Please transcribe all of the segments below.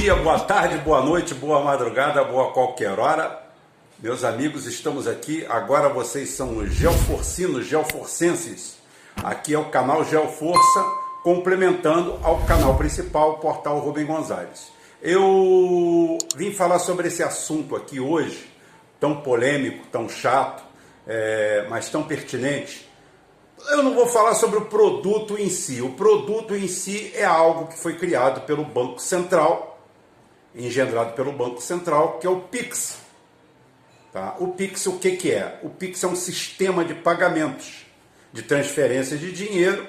dia, boa tarde, boa noite, boa madrugada, boa qualquer hora. Meus amigos, estamos aqui. Agora vocês são os geoforcinos, geoforcenses. Aqui é o canal Geoforça, complementando ao canal principal, o portal Rubem Gonzalez. Eu vim falar sobre esse assunto aqui hoje, tão polêmico, tão chato, é, mas tão pertinente. Eu não vou falar sobre o produto em si. O produto em si é algo que foi criado pelo Banco Central, engendrado pelo Banco Central, que é o Pix. Tá? O Pix, o que, que é? O Pix é um sistema de pagamentos, de transferência de dinheiro.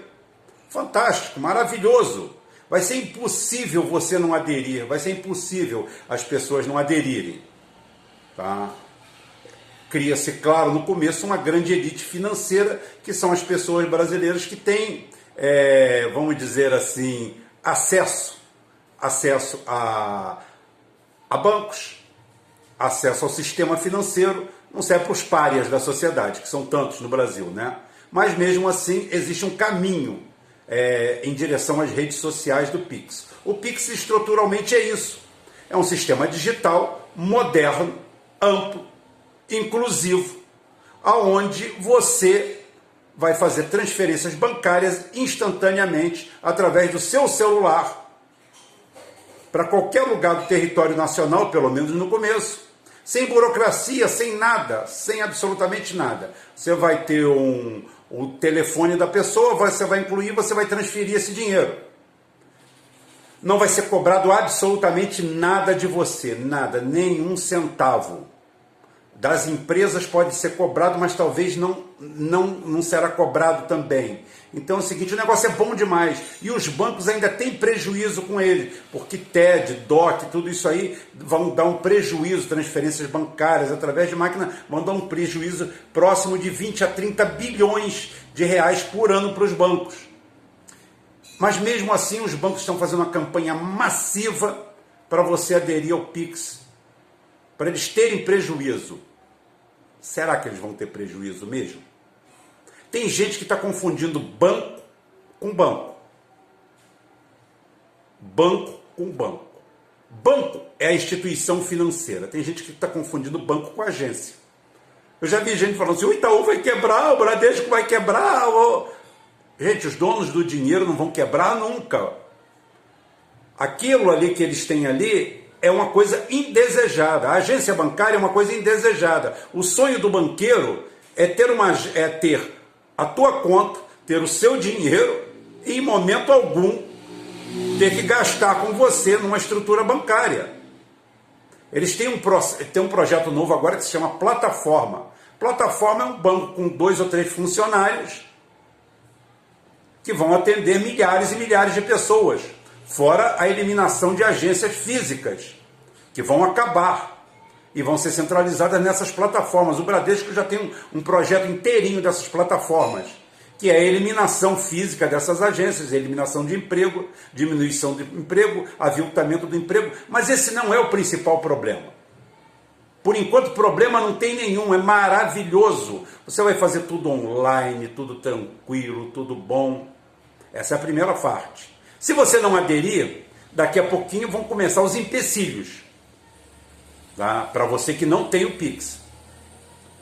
Fantástico, maravilhoso. Vai ser impossível você não aderir, vai ser impossível as pessoas não aderirem. Tá? Cria-se, claro, no começo uma grande elite financeira, que são as pessoas brasileiras que têm, é, vamos dizer assim, acesso, acesso a, a bancos, acesso ao sistema financeiro, não serve para os párias da sociedade, que são tantos no Brasil, né? Mas mesmo assim existe um caminho é, em direção às redes sociais do Pix. O Pix estruturalmente é isso. É um sistema digital, moderno, amplo, inclusivo, aonde você vai fazer transferências bancárias instantaneamente através do seu celular para qualquer lugar do território nacional, pelo menos no começo, sem burocracia, sem nada, sem absolutamente nada. Você vai ter um, o telefone da pessoa, você vai incluir, você vai transferir esse dinheiro. Não vai ser cobrado absolutamente nada de você, nada, nenhum centavo das empresas pode ser cobrado, mas talvez não, não, não será cobrado também. Então é o seguinte, o negócio é bom demais. E os bancos ainda têm prejuízo com ele, porque TED, DOC, tudo isso aí vão dar um prejuízo, transferências bancárias através de máquina, vão dar um prejuízo próximo de 20 a 30 bilhões de reais por ano para os bancos. Mas mesmo assim, os bancos estão fazendo uma campanha massiva para você aderir ao Pix, para eles terem prejuízo. Será que eles vão ter prejuízo mesmo? Tem gente que está confundindo banco com banco. Banco com banco. Banco é a instituição financeira. Tem gente que está confundindo banco com agência. Eu já vi gente falando assim: o Itaú vai quebrar, o Bradesco vai quebrar. Gente, os donos do dinheiro não vão quebrar nunca. Aquilo ali que eles têm ali é uma coisa indesejada. A agência bancária é uma coisa indesejada. O sonho do banqueiro é ter, uma, é ter a tua conta, ter o seu dinheiro e em momento algum ter que gastar com você numa estrutura bancária. Eles têm um, têm um projeto novo agora que se chama Plataforma. Plataforma é um banco com dois ou três funcionários que vão atender milhares e milhares de pessoas fora a eliminação de agências físicas, que vão acabar e vão ser centralizadas nessas plataformas. O Bradesco já tem um, um projeto inteirinho dessas plataformas, que é a eliminação física dessas agências, eliminação de emprego, diminuição de emprego, aviltamento do emprego, mas esse não é o principal problema. Por enquanto, problema não tem nenhum, é maravilhoso. Você vai fazer tudo online, tudo tranquilo, tudo bom. Essa é a primeira parte. Se você não aderir, daqui a pouquinho vão começar os empecilhos. Tá? Para você que não tem o Pix.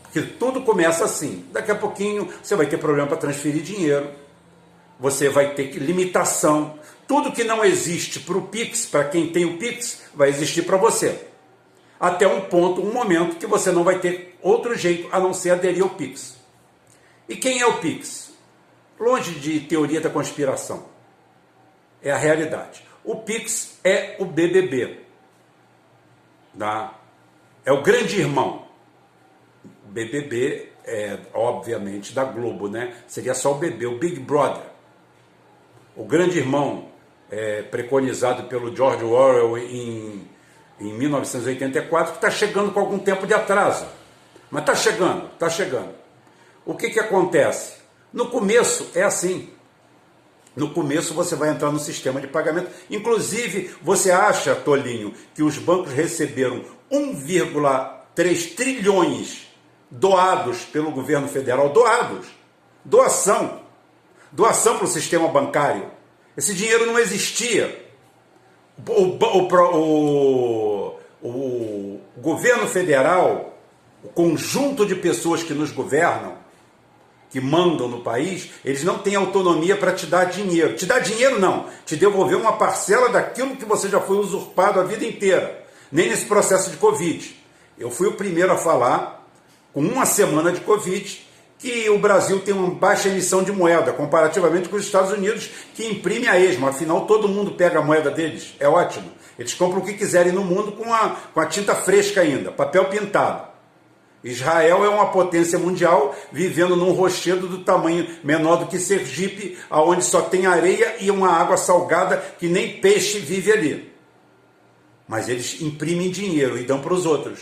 Porque tudo começa assim. Daqui a pouquinho você vai ter problema para transferir dinheiro. Você vai ter limitação. Tudo que não existe para o Pix, para quem tem o Pix, vai existir para você. Até um ponto, um momento que você não vai ter outro jeito a não ser aderir ao Pix. E quem é o Pix? Longe de teoria da conspiração é a realidade. O Pix é o BBB. Tá? É o grande irmão. O BBB é, obviamente, da Globo, né? Seria só o BB, o Big Brother. O grande irmão, é, preconizado pelo George Orwell em, em 1984, que está chegando com algum tempo de atraso. Mas está chegando, está chegando. O que, que acontece? No começo é assim. No começo você vai entrar no sistema de pagamento. Inclusive, você acha, Tolinho, que os bancos receberam 1,3 trilhões doados pelo governo federal? Doados. Doação. Doação para o sistema bancário. Esse dinheiro não existia. o, o, o, o governo federal, o conjunto de pessoas que nos governam, que mandam no país, eles não têm autonomia para te dar dinheiro. Te dar dinheiro não, te devolver uma parcela daquilo que você já foi usurpado a vida inteira. Nem nesse processo de Covid. Eu fui o primeiro a falar, com uma semana de Covid, que o Brasil tem uma baixa emissão de moeda, comparativamente com os Estados Unidos, que imprime a esmo. Afinal, todo mundo pega a moeda deles. É ótimo. Eles compram o que quiserem no mundo com a, com a tinta fresca ainda, papel pintado. Israel é uma potência mundial vivendo num rochedo do tamanho menor do que Sergipe, aonde só tem areia e uma água salgada que nem peixe vive ali. Mas eles imprimem dinheiro e dão para os outros.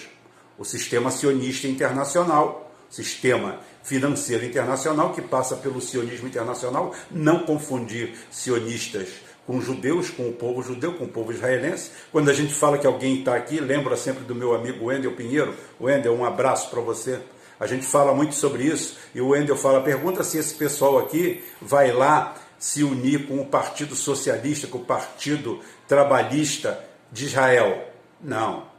O sistema sionista internacional, sistema financeiro internacional que passa pelo sionismo internacional, não confundir sionistas com judeus, com o povo judeu, com o povo israelense. Quando a gente fala que alguém está aqui, lembra sempre do meu amigo Wendel Pinheiro. Wendel, um abraço para você. A gente fala muito sobre isso e o Wendel fala: pergunta se esse pessoal aqui vai lá se unir com o Partido Socialista, com o Partido Trabalhista de Israel. Não.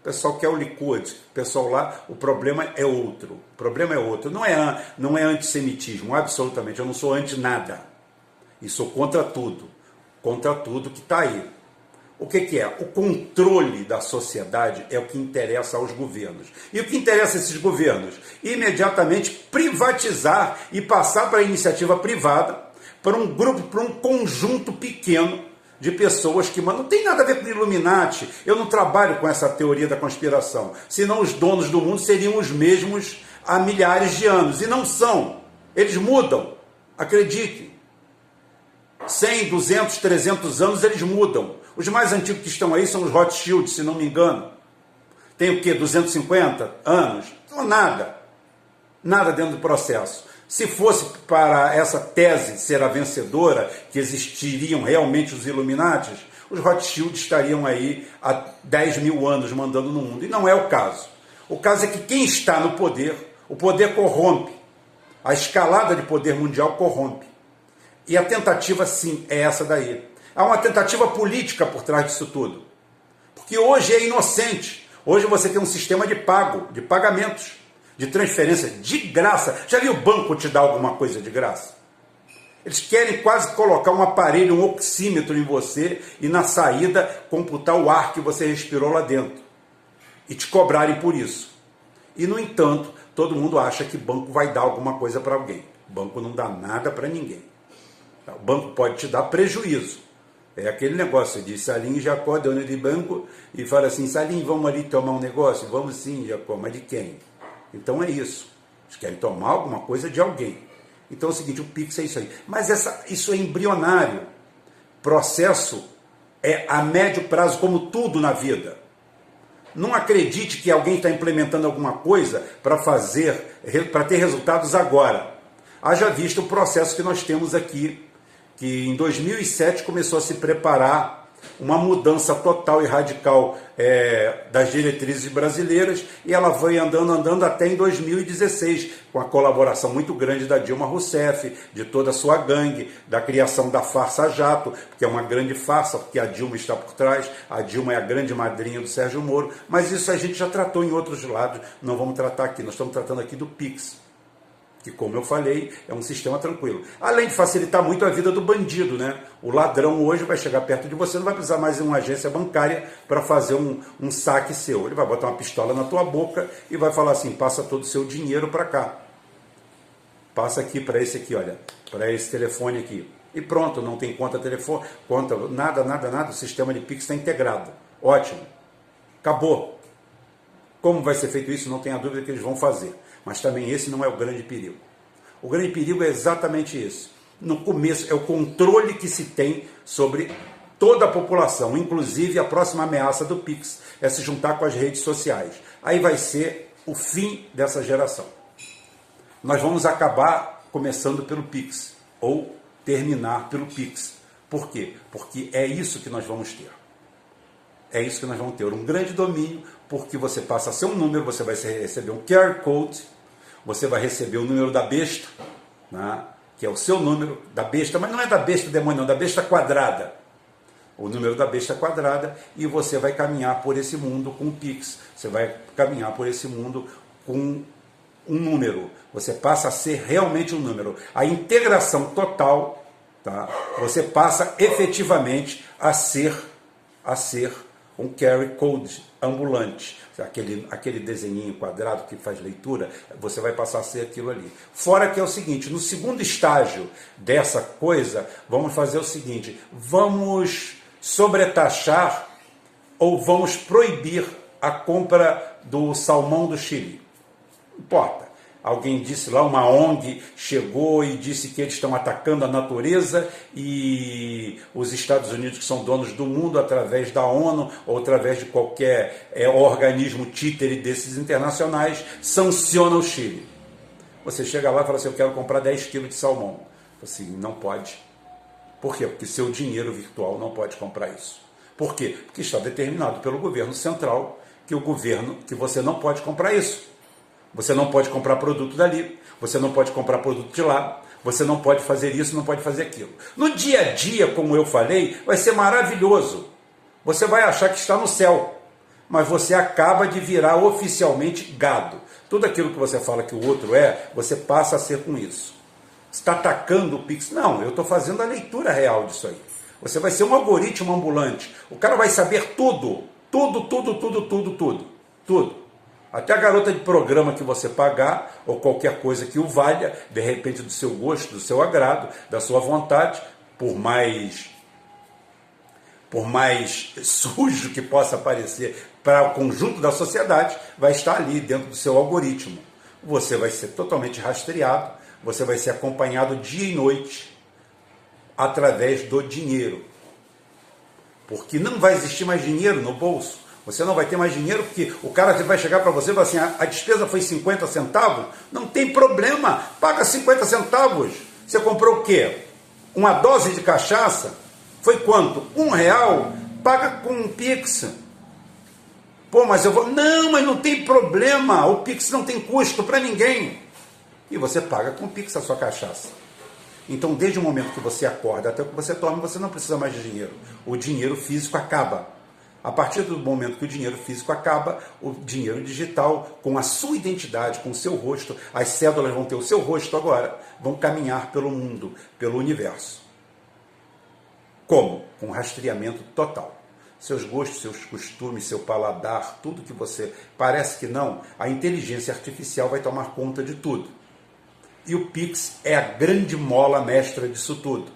O pessoal quer o Likud, o pessoal lá, o problema é outro. O problema é outro. Não é, não é antissemitismo, absolutamente. Eu não sou anti nada. E sou contra tudo contra tudo que está aí. O que, que, é? O controle da sociedade é o que interessa aos governos. E o que interessa a esses governos? Imediatamente privatizar e passar para a iniciativa privada, para um grupo, para um conjunto pequeno de pessoas que não tem nada a ver com Illuminati. Eu não trabalho com essa teoria da conspiração. Senão os donos do mundo seriam os mesmos há milhares de anos. E não são. Eles mudam. Acredite. 100, 200, 300 anos eles mudam. Os mais antigos que estão aí são os Rothschild, se não me engano. Tem o quê? 250 anos? Não, nada. Nada dentro do processo. Se fosse para essa tese ser a vencedora, que existiriam realmente os Illuminatis, os Rothschild estariam aí há 10 mil anos mandando no mundo. E não é o caso. O caso é que quem está no poder, o poder corrompe. A escalada de poder mundial corrompe. E a tentativa, sim, é essa daí. Há uma tentativa política por trás disso tudo. Porque hoje é inocente. Hoje você tem um sistema de pago, de pagamentos, de transferência de graça. Já viu o banco te dar alguma coisa de graça? Eles querem quase colocar um aparelho, um oxímetro em você e na saída computar o ar que você respirou lá dentro e te cobrarem por isso. E no entanto, todo mundo acha que banco vai dar alguma coisa para alguém. Banco não dá nada para ninguém. O banco pode te dar prejuízo. É aquele negócio de Salim e Jacó, dono de banco, e fala assim: Salim, vamos ali tomar um negócio? Vamos sim, Jacó, mas de quem? Então é isso. Eles querem tomar alguma coisa de alguém. Então é o seguinte: o Pix é isso aí. Mas essa, isso é embrionário. Processo é a médio prazo, como tudo na vida. Não acredite que alguém está implementando alguma coisa para fazer, para ter resultados agora. Haja visto o processo que nós temos aqui que em 2007 começou a se preparar uma mudança total e radical é, das diretrizes brasileiras e ela foi andando, andando até em 2016, com a colaboração muito grande da Dilma Rousseff, de toda a sua gangue, da criação da farsa jato, que é uma grande farsa, porque a Dilma está por trás, a Dilma é a grande madrinha do Sérgio Moro, mas isso a gente já tratou em outros lados, não vamos tratar aqui, nós estamos tratando aqui do PIX que, como eu falei, é um sistema tranquilo. Além de facilitar muito a vida do bandido, né? O ladrão hoje vai chegar perto de você, não vai precisar mais de uma agência bancária para fazer um, um saque seu. Ele vai botar uma pistola na tua boca e vai falar assim: passa todo o seu dinheiro para cá. Passa aqui para esse aqui, olha, para esse telefone aqui. E pronto, não tem conta telefone, conta, nada, nada, nada, o sistema de Pix está integrado. Ótimo. Acabou. Como vai ser feito isso? Não tenha dúvida que eles vão fazer. Mas também esse não é o grande perigo. O grande perigo é exatamente isso. No começo, é o controle que se tem sobre toda a população, inclusive a próxima ameaça do Pix é se juntar com as redes sociais. Aí vai ser o fim dessa geração. Nós vamos acabar começando pelo Pix ou terminar pelo Pix. Por quê? Porque é isso que nós vamos ter. É isso que nós vamos ter. Um grande domínio, porque você passa seu número, você vai receber um QR Code, você vai receber o número da besta, né, que é o seu número da besta, mas não é da besta demônio, não, da besta quadrada. o número da besta quadrada, e você vai caminhar por esse mundo com o Pix. Você vai caminhar por esse mundo com um número. Você passa a ser realmente um número. A integração total, tá? Você passa efetivamente a ser a ser um carry code ambulante. Aquele, aquele desenhinho quadrado que faz leitura, você vai passar a ser aquilo ali. Fora que é o seguinte, no segundo estágio dessa coisa, vamos fazer o seguinte, vamos sobretaxar ou vamos proibir a compra do salmão do Chile. Não importa. Alguém disse lá, uma ONG chegou e disse que eles estão atacando a natureza e os Estados Unidos, que são donos do mundo, através da ONU ou através de qualquer é, organismo títere desses internacionais, sancionam o Chile. Você chega lá e fala assim: Eu quero comprar 10 quilos de salmão. Assim, não pode. Por quê? Porque seu dinheiro virtual não pode comprar isso. Por quê? Porque está determinado pelo governo central que o governo que você não pode comprar isso. Você não pode comprar produto dali, você não pode comprar produto de lá, você não pode fazer isso, não pode fazer aquilo. No dia a dia, como eu falei, vai ser maravilhoso. Você vai achar que está no céu, mas você acaba de virar oficialmente gado. Tudo aquilo que você fala que o outro é, você passa a ser com isso. Está atacando o Pix? Não, eu estou fazendo a leitura real disso aí. Você vai ser um algoritmo ambulante. O cara vai saber tudo. Tudo, tudo, tudo, tudo, tudo. Tudo. Até a garota de programa que você pagar, ou qualquer coisa que o valha, de repente do seu gosto, do seu agrado, da sua vontade, por mais por mais sujo que possa parecer para o conjunto da sociedade, vai estar ali dentro do seu algoritmo. Você vai ser totalmente rastreado, você vai ser acompanhado dia e noite através do dinheiro. Porque não vai existir mais dinheiro no bolso. Você não vai ter mais dinheiro porque o cara vai chegar para você e falar assim: a, a despesa foi 50 centavos. Não tem problema, paga 50 centavos. Você comprou o quê? Uma dose de cachaça? Foi quanto? Um real? Paga com um Pix. Pô, mas eu vou. Não, mas não tem problema. O Pix não tem custo para ninguém. E você paga com o Pix a sua cachaça. Então, desde o momento que você acorda até que você toma, você não precisa mais de dinheiro. O dinheiro físico acaba. A partir do momento que o dinheiro físico acaba, o dinheiro digital, com a sua identidade, com o seu rosto, as cédulas vão ter o seu rosto agora, vão caminhar pelo mundo, pelo universo. Como? Com rastreamento total. Seus gostos, seus costumes, seu paladar, tudo que você. Parece que não, a inteligência artificial vai tomar conta de tudo. E o Pix é a grande mola mestra disso tudo.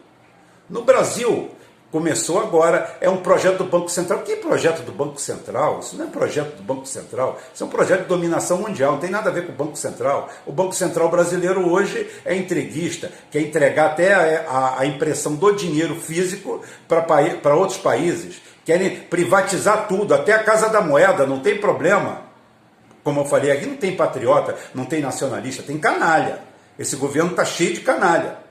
No Brasil, começou agora, é um projeto do Banco Central. Que projeto do Banco Central? Isso não é projeto do Banco Central, isso é um projeto de dominação mundial, não tem nada a ver com o Banco Central. O Banco Central brasileiro hoje é entreguista, quer entregar até a, a, a impressão do dinheiro físico para outros países, querem privatizar tudo, até a Casa da Moeda, não tem problema. Como eu falei aqui, não tem patriota, não tem nacionalista, tem canalha. Esse governo está cheio de canalha.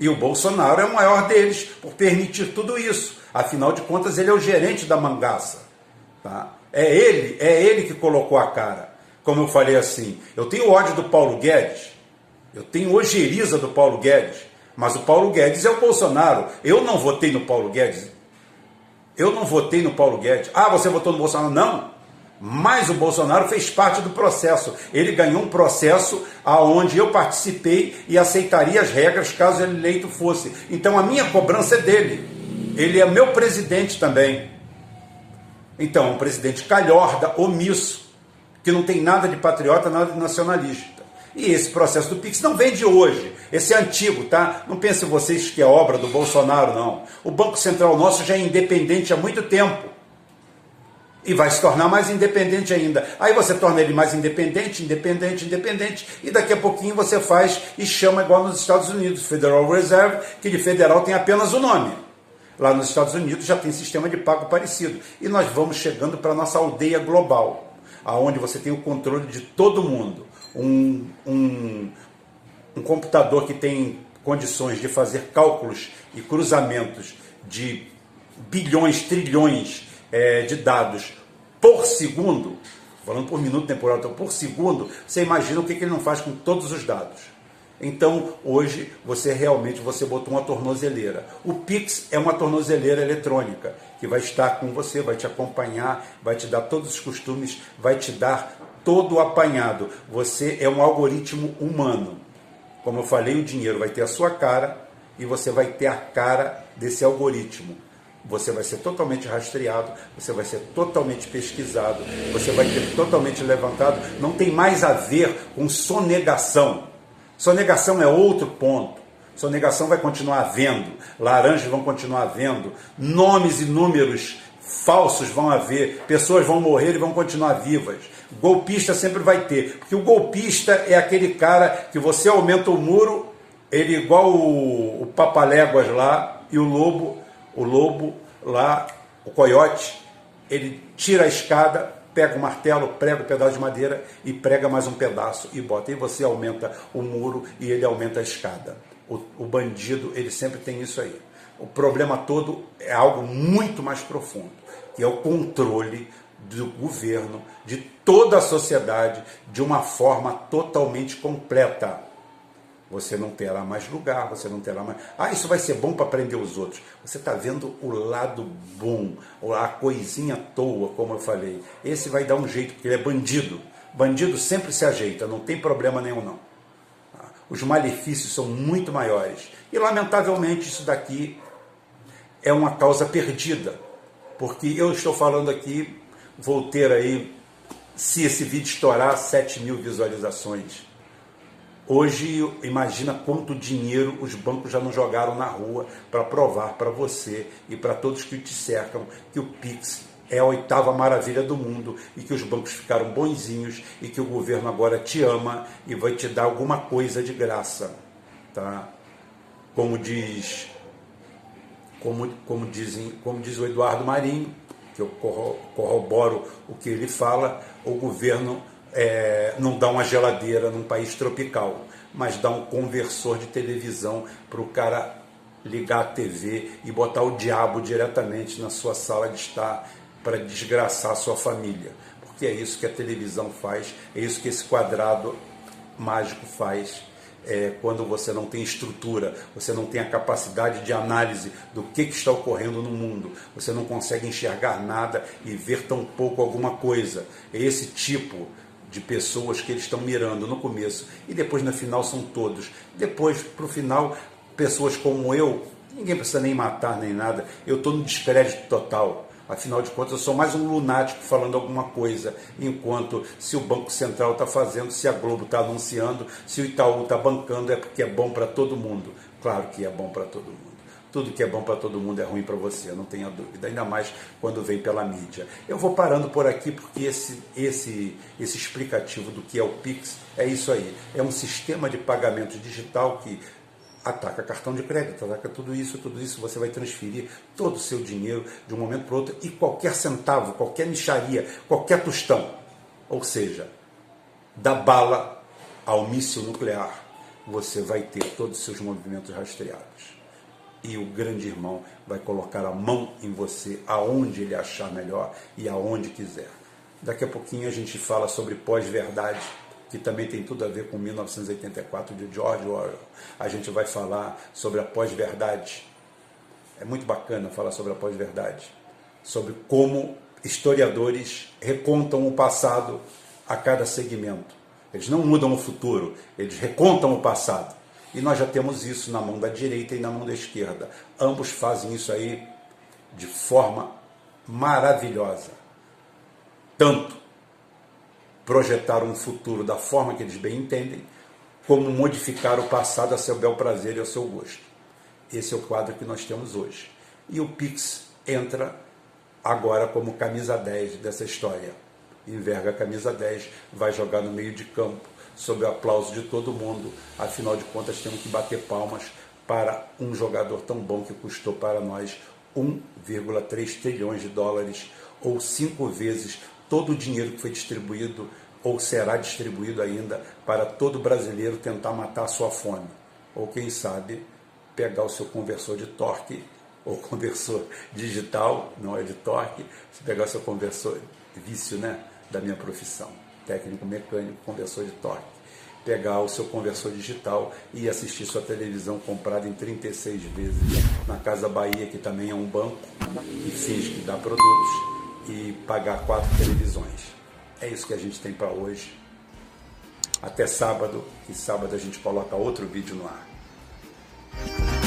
E o Bolsonaro é o maior deles por permitir tudo isso. Afinal de contas, ele é o gerente da mangaça. Tá? É ele, é ele que colocou a cara. Como eu falei assim, eu tenho ódio do Paulo Guedes, eu tenho ojeriza do Paulo Guedes, mas o Paulo Guedes é o Bolsonaro. Eu não votei no Paulo Guedes. Eu não votei no Paulo Guedes. Ah, você votou no Bolsonaro? Não. Mas o Bolsonaro fez parte do processo. Ele ganhou um processo aonde eu participei e aceitaria as regras caso ele eleito fosse. Então a minha cobrança é dele. Ele é meu presidente também. Então, um presidente calhorda, omisso, que não tem nada de patriota, nada de nacionalista. E esse processo do Pix não vem de hoje. Esse é antigo, tá? Não pensem vocês que é obra do Bolsonaro, não. O Banco Central nosso já é independente há muito tempo e vai se tornar mais independente ainda. Aí você torna ele mais independente, independente, independente, e daqui a pouquinho você faz e chama igual nos Estados Unidos, Federal Reserve, que de federal tem apenas o nome. Lá nos Estados Unidos já tem sistema de pago parecido. E nós vamos chegando para a nossa aldeia global, aonde você tem o controle de todo mundo. Um, um, um computador que tem condições de fazer cálculos e cruzamentos de bilhões, trilhões é, de dados por segundo, falando por minuto temporal, então por segundo, você imagina o que, que ele não faz com todos os dados. Então, hoje, você realmente você botou uma tornozeleira. O Pix é uma tornozeleira eletrônica que vai estar com você, vai te acompanhar, vai te dar todos os costumes, vai te dar todo o apanhado. Você é um algoritmo humano. Como eu falei, o dinheiro vai ter a sua cara e você vai ter a cara desse algoritmo. Você vai ser totalmente rastreado, você vai ser totalmente pesquisado, você vai ter totalmente levantado. Não tem mais a ver com sonegação. Sonegação é outro ponto. Sonegação vai continuar havendo, laranjas vão continuar havendo, nomes e números falsos vão haver, pessoas vão morrer e vão continuar vivas. Golpista sempre vai ter, porque o golpista é aquele cara que você aumenta o muro, ele igual o, o Papaléguas lá e o lobo, o lobo lá, o coiote, ele tira a escada, pega o martelo, prega o pedaço de madeira e prega mais um pedaço e bota. E você aumenta o muro e ele aumenta a escada. O, o bandido, ele sempre tem isso aí. O problema todo é algo muito mais profundo, que é o controle do governo, de toda a sociedade, de uma forma totalmente completa. Você não terá mais lugar, você não terá mais. Ah, isso vai ser bom para prender os outros. Você está vendo o lado bom, a coisinha à toa, como eu falei. Esse vai dar um jeito, porque ele é bandido. Bandido sempre se ajeita, não tem problema nenhum, não. Ah, os malefícios são muito maiores. E, lamentavelmente, isso daqui é uma causa perdida. Porque eu estou falando aqui, vou ter aí, se esse vídeo estourar, 7 mil visualizações Hoje, imagina quanto dinheiro os bancos já não jogaram na rua para provar para você e para todos que te cercam que o Pix é a oitava maravilha do mundo e que os bancos ficaram bonzinhos e que o governo agora te ama e vai te dar alguma coisa de graça, tá? Como diz, como, como dizem, como diz o Eduardo Marinho, que eu corroboro o que ele fala, o governo é, não dá uma geladeira num país tropical, mas dá um conversor de televisão para o cara ligar a TV e botar o diabo diretamente na sua sala de estar para desgraçar a sua família. Porque é isso que a televisão faz, é isso que esse quadrado mágico faz. É, quando você não tem estrutura, você não tem a capacidade de análise do que, que está ocorrendo no mundo, você não consegue enxergar nada e ver tão pouco alguma coisa. É esse tipo de pessoas que eles estão mirando no começo e depois no final são todos. Depois, para o final, pessoas como eu, ninguém precisa nem matar nem nada, eu estou no descrédito total. Afinal de contas, eu sou mais um lunático falando alguma coisa, enquanto se o Banco Central está fazendo, se a Globo está anunciando, se o Itaú está bancando, é porque é bom para todo mundo. Claro que é bom para todo mundo. Tudo que é bom para todo mundo é ruim para você, não tenha dúvida, ainda mais quando vem pela mídia. Eu vou parando por aqui porque esse, esse, esse explicativo do que é o Pix é isso aí. É um sistema de pagamento digital que ataca cartão de crédito, ataca tudo isso, tudo isso, você vai transferir todo o seu dinheiro de um momento para outro e qualquer centavo, qualquer micharia, qualquer tostão. Ou seja, da bala ao míssil nuclear, você vai ter todos os seus movimentos rastreados e o grande irmão vai colocar a mão em você aonde ele achar melhor e aonde quiser. Daqui a pouquinho a gente fala sobre pós-verdade, que também tem tudo a ver com 1984 de George Orwell. A gente vai falar sobre a pós-verdade. É muito bacana falar sobre a pós-verdade, sobre como historiadores recontam o passado a cada segmento. Eles não mudam o futuro, eles recontam o passado. E nós já temos isso na mão da direita e na mão da esquerda. Ambos fazem isso aí de forma maravilhosa. Tanto projetar um futuro da forma que eles bem entendem, como modificar o passado a seu bel prazer e ao seu gosto. Esse é o quadro que nós temos hoje. E o Pix entra agora como camisa 10 dessa história. Enverga a camisa 10, vai jogar no meio de campo sob o aplauso de todo mundo. Afinal de contas, temos que bater palmas para um jogador tão bom que custou para nós 1,3 trilhões de dólares, ou cinco vezes todo o dinheiro que foi distribuído ou será distribuído ainda para todo brasileiro tentar matar a sua fome. Ou quem sabe pegar o seu conversor de torque ou conversor digital, não é de torque, se pegar o seu conversor vício, né, da minha profissão técnico mecânico, conversor de torque, pegar o seu conversor digital e assistir sua televisão comprada em 36 vezes na Casa Bahia, que também é um banco e finge que dá produtos, e pagar quatro televisões. É isso que a gente tem para hoje. Até sábado, e sábado a gente coloca outro vídeo no ar.